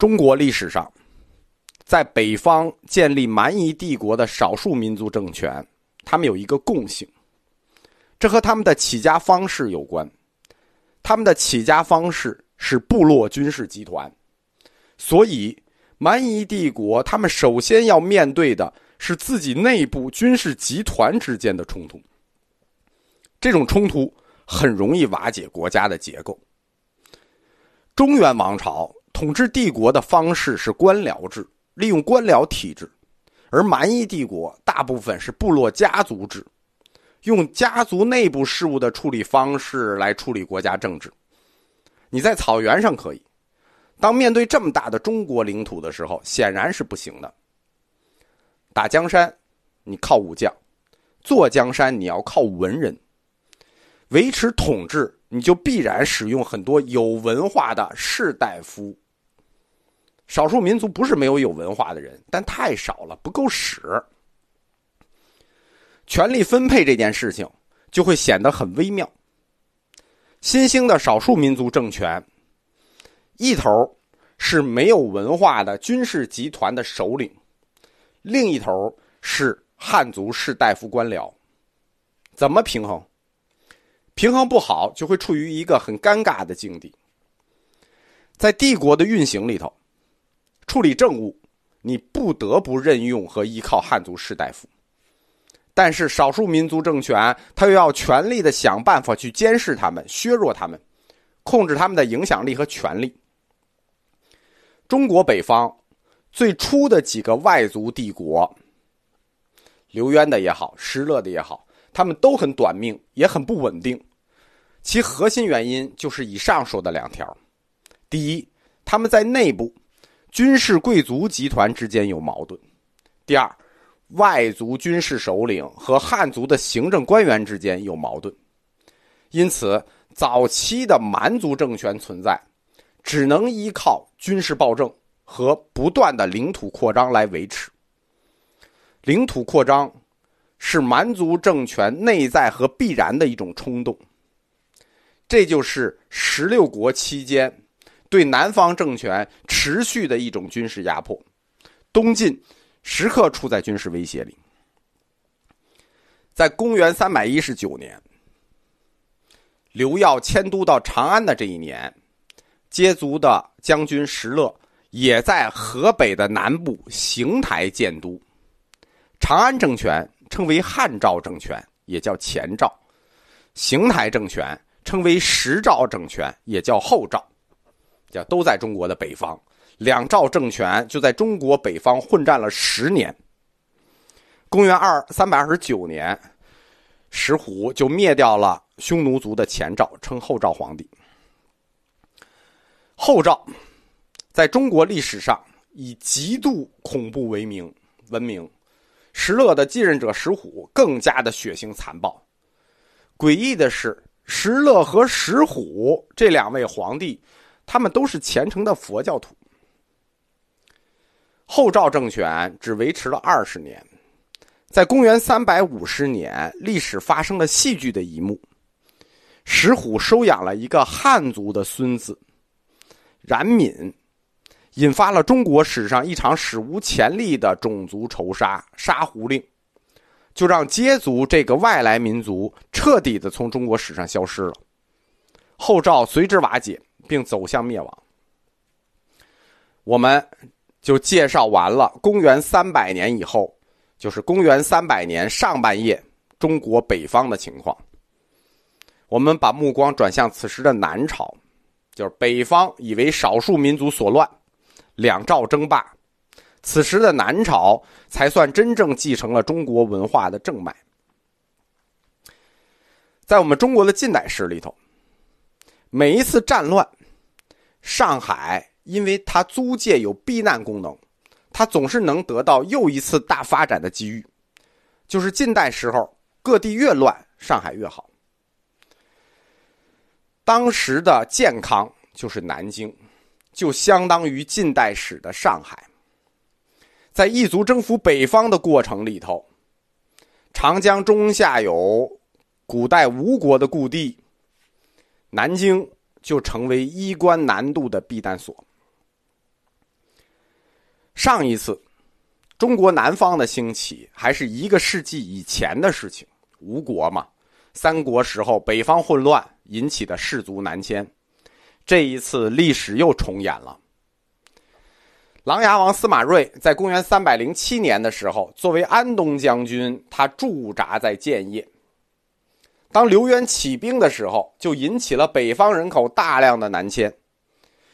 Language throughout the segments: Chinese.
中国历史上，在北方建立蛮夷帝国的少数民族政权，他们有一个共性，这和他们的起家方式有关。他们的起家方式是部落军事集团，所以蛮夷帝国他们首先要面对的是自己内部军事集团之间的冲突。这种冲突很容易瓦解国家的结构。中原王朝。统治帝国的方式是官僚制，利用官僚体制；而蛮夷帝国大部分是部落家族制，用家族内部事务的处理方式来处理国家政治。你在草原上可以，当面对这么大的中国领土的时候，显然是不行的。打江山，你靠武将；坐江山，你要靠文人。维持统治，你就必然使用很多有文化的士大夫。少数民族不是没有有文化的人，但太少了，不够使。权力分配这件事情就会显得很微妙。新兴的少数民族政权，一头是没有文化的军事集团的首领，另一头是汉族士大夫官僚，怎么平衡？平衡不好，就会处于一个很尴尬的境地。在帝国的运行里头。处理政务，你不得不任用和依靠汉族士大夫。但是少数民族政权，他又要全力的想办法去监视他们、削弱他们、控制他们的影响力和权力。中国北方最初的几个外族帝国，刘渊的也好，石勒的也好，他们都很短命，也很不稳定。其核心原因就是以上说的两条：第一，他们在内部。军事贵族集团之间有矛盾。第二，外族军事首领和汉族的行政官员之间有矛盾。因此，早期的蛮族政权存在，只能依靠军事暴政和不断的领土扩张来维持。领土扩张是蛮族政权内在和必然的一种冲动。这就是十六国期间。对南方政权持续的一种军事压迫，东晋时刻处在军事威胁里。在公元三百一十九年，刘耀迁都到长安的这一年，接族的将军石勒也在河北的南部邢台建都。长安政权称为汉赵政权，也叫前赵；邢台政权称为时赵政权，也叫后赵。叫都在中国的北方，两赵政权就在中国北方混战了十年。公元二三百二十九年，石虎就灭掉了匈奴族的前赵，称后赵皇帝。后赵在中国历史上以极度恐怖为名闻名，石勒的继任者石虎更加的血腥残暴。诡异的是，石勒和石虎这两位皇帝。他们都是虔诚的佛教徒。后赵政权只维持了二十年，在公元三百五十年，历史发生了戏剧的一幕：石虎收养了一个汉族的孙子冉闵，引发了中国史上一场史无前例的种族仇杀——杀胡令，就让羯族这个外来民族彻底的从中国史上消失了。后赵随之瓦解。并走向灭亡。我们就介绍完了公元三百年以后，就是公元三百年上半叶中国北方的情况。我们把目光转向此时的南朝，就是北方以为少数民族所乱，两赵争霸，此时的南朝才算真正继承了中国文化的正脉。在我们中国的近代史里头，每一次战乱。上海，因为它租界有避难功能，它总是能得到又一次大发展的机遇。就是近代时候，各地越乱，上海越好。当时的健康就是南京，就相当于近代史的上海。在异族征服北方的过程里头，长江中下游古代吴国的故地，南京。就成为衣冠南渡的避难所。上一次中国南方的兴起还是一个世纪以前的事情，吴国嘛，三国时候北方混乱引起的士族南迁。这一次历史又重演了。琅琊王司马睿在公元三百零七年的时候，作为安东将军，他驻扎在建业。当刘渊起兵的时候，就引起了北方人口大量的南迁，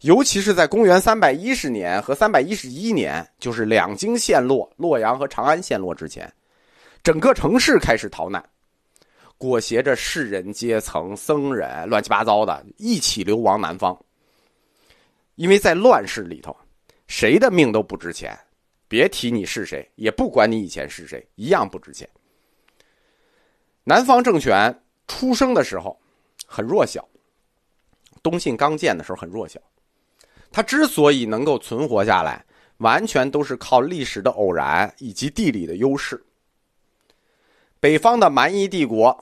尤其是在公元三百一十年和三百一十一年，就是两京陷落、洛阳和长安陷落之前，整个城市开始逃难，裹挟着士人阶层、僧人，乱七八糟的一起流亡南方。因为在乱世里头。谁的命都不值钱，别提你是谁，也不管你以前是谁，一样不值钱。南方政权出生的时候很弱小，东晋刚建的时候很弱小，它之所以能够存活下来，完全都是靠历史的偶然以及地理的优势。北方的蛮夷帝国，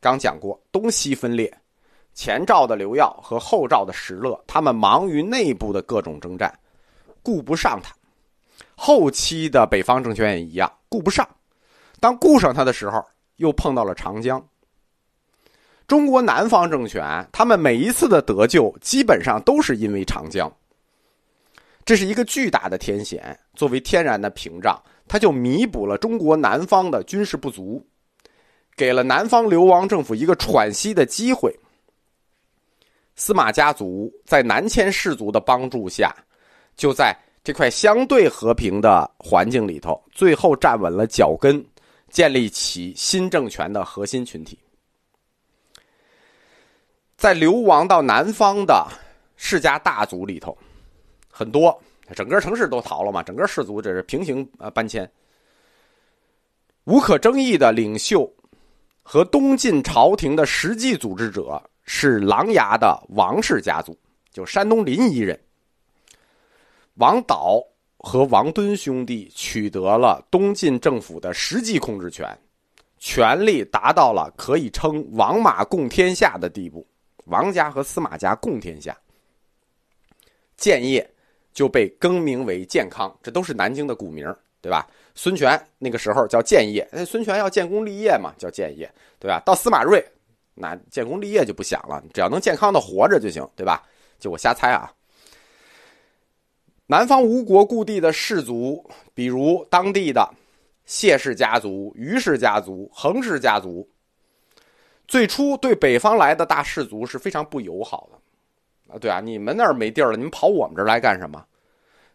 刚讲过东西分裂，前赵的刘耀和后赵的石勒，他们忙于内部的各种征战。顾不上他，后期的北方政权也一样，顾不上。当顾上他的时候，又碰到了长江。中国南方政权，他们每一次的得救，基本上都是因为长江。这是一个巨大的天险，作为天然的屏障，它就弥补了中国南方的军事不足，给了南方流亡政府一个喘息的机会。司马家族在南迁士族的帮助下。就在这块相对和平的环境里头，最后站稳了脚跟，建立起新政权的核心群体。在流亡到南方的世家大族里头，很多整个城市都逃了嘛，整个氏族这是平行呃搬迁。无可争议的领袖和东晋朝廷的实际组织者是琅琊的王氏家族，就山东临沂人。王导和王敦兄弟取得了东晋政府的实际控制权，权力达到了可以称王马共天下的地步。王家和司马家共天下，建业就被更名为建康，这都是南京的古名，对吧？孙权那个时候叫建业，那孙权要建功立业嘛，叫建业，对吧？到司马睿，那建功立业就不想了，只要能健康的活着就行，对吧？就我瞎猜啊。南方吴国故地的氏族，比如当地的谢氏家族、于氏家族、恒氏家族，最初对北方来的大氏族是非常不友好的。啊，对啊，你们那儿没地儿了，你们跑我们这儿来干什么？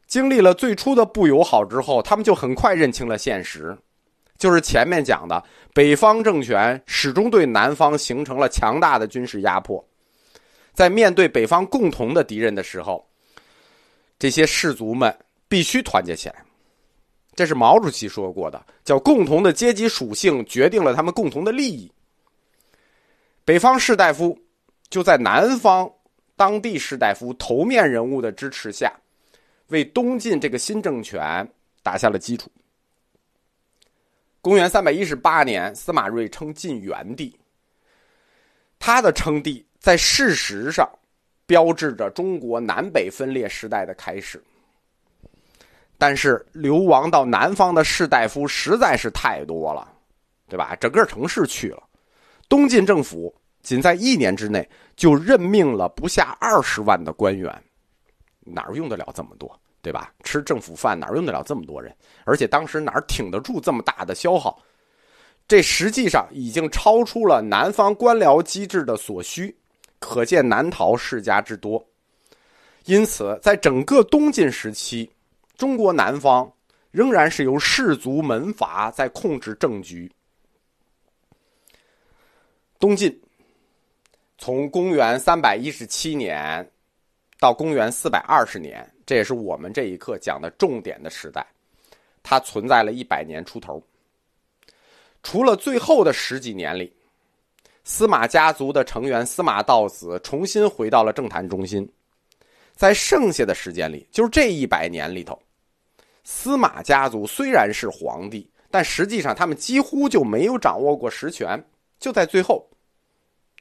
经历了最初的不友好之后，他们就很快认清了现实，就是前面讲的，北方政权始终对南方形成了强大的军事压迫，在面对北方共同的敌人的时候。这些士族们必须团结起来，这是毛主席说过的，叫共同的阶级属性决定了他们共同的利益。北方士大夫就在南方当地士大夫头面人物的支持下，为东晋这个新政权打下了基础。公元三百一十八年，司马睿称晋元帝，他的称帝在事实上。标志着中国南北分裂时代的开始。但是流亡到南方的士大夫实在是太多了，对吧？整个城市去了，东晋政府仅在一年之内就任命了不下二十万的官员，哪儿用得了这么多，对吧？吃政府饭哪儿用得了这么多人？而且当时哪儿挺得住这么大的消耗？这实际上已经超出了南方官僚机制的所需。可见南逃世家之多，因此在整个东晋时期，中国南方仍然是由士族门阀在控制政局。东晋从公元三百一十七年到公元四百二十年，这也是我们这一课讲的重点的时代，它存在了一百年出头。除了最后的十几年里。司马家族的成员司马道子重新回到了政坛中心，在剩下的时间里，就是这一百年里头，司马家族虽然是皇帝，但实际上他们几乎就没有掌握过实权，就在最后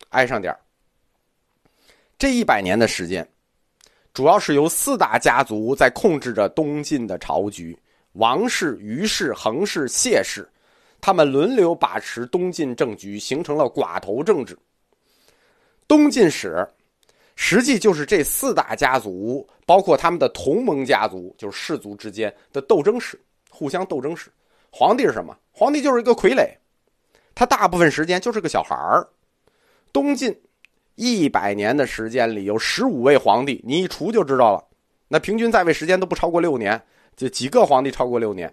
挨上点这一百年的时间，主要是由四大家族在控制着东晋的朝局，王氏、于氏、恒氏、谢氏，他们轮流把持东晋政局，形成了寡头政治。东晋史实际就是这四大家族，包括他们的同盟家族，就是氏族之间的斗争史，互相斗争史。皇帝是什么？皇帝就是一个傀儡，他大部分时间就是个小孩儿。东晋一百年的时间里有十五位皇帝，你一除就知道了。那平均在位时间都不超过六年，就几个皇帝超过六年。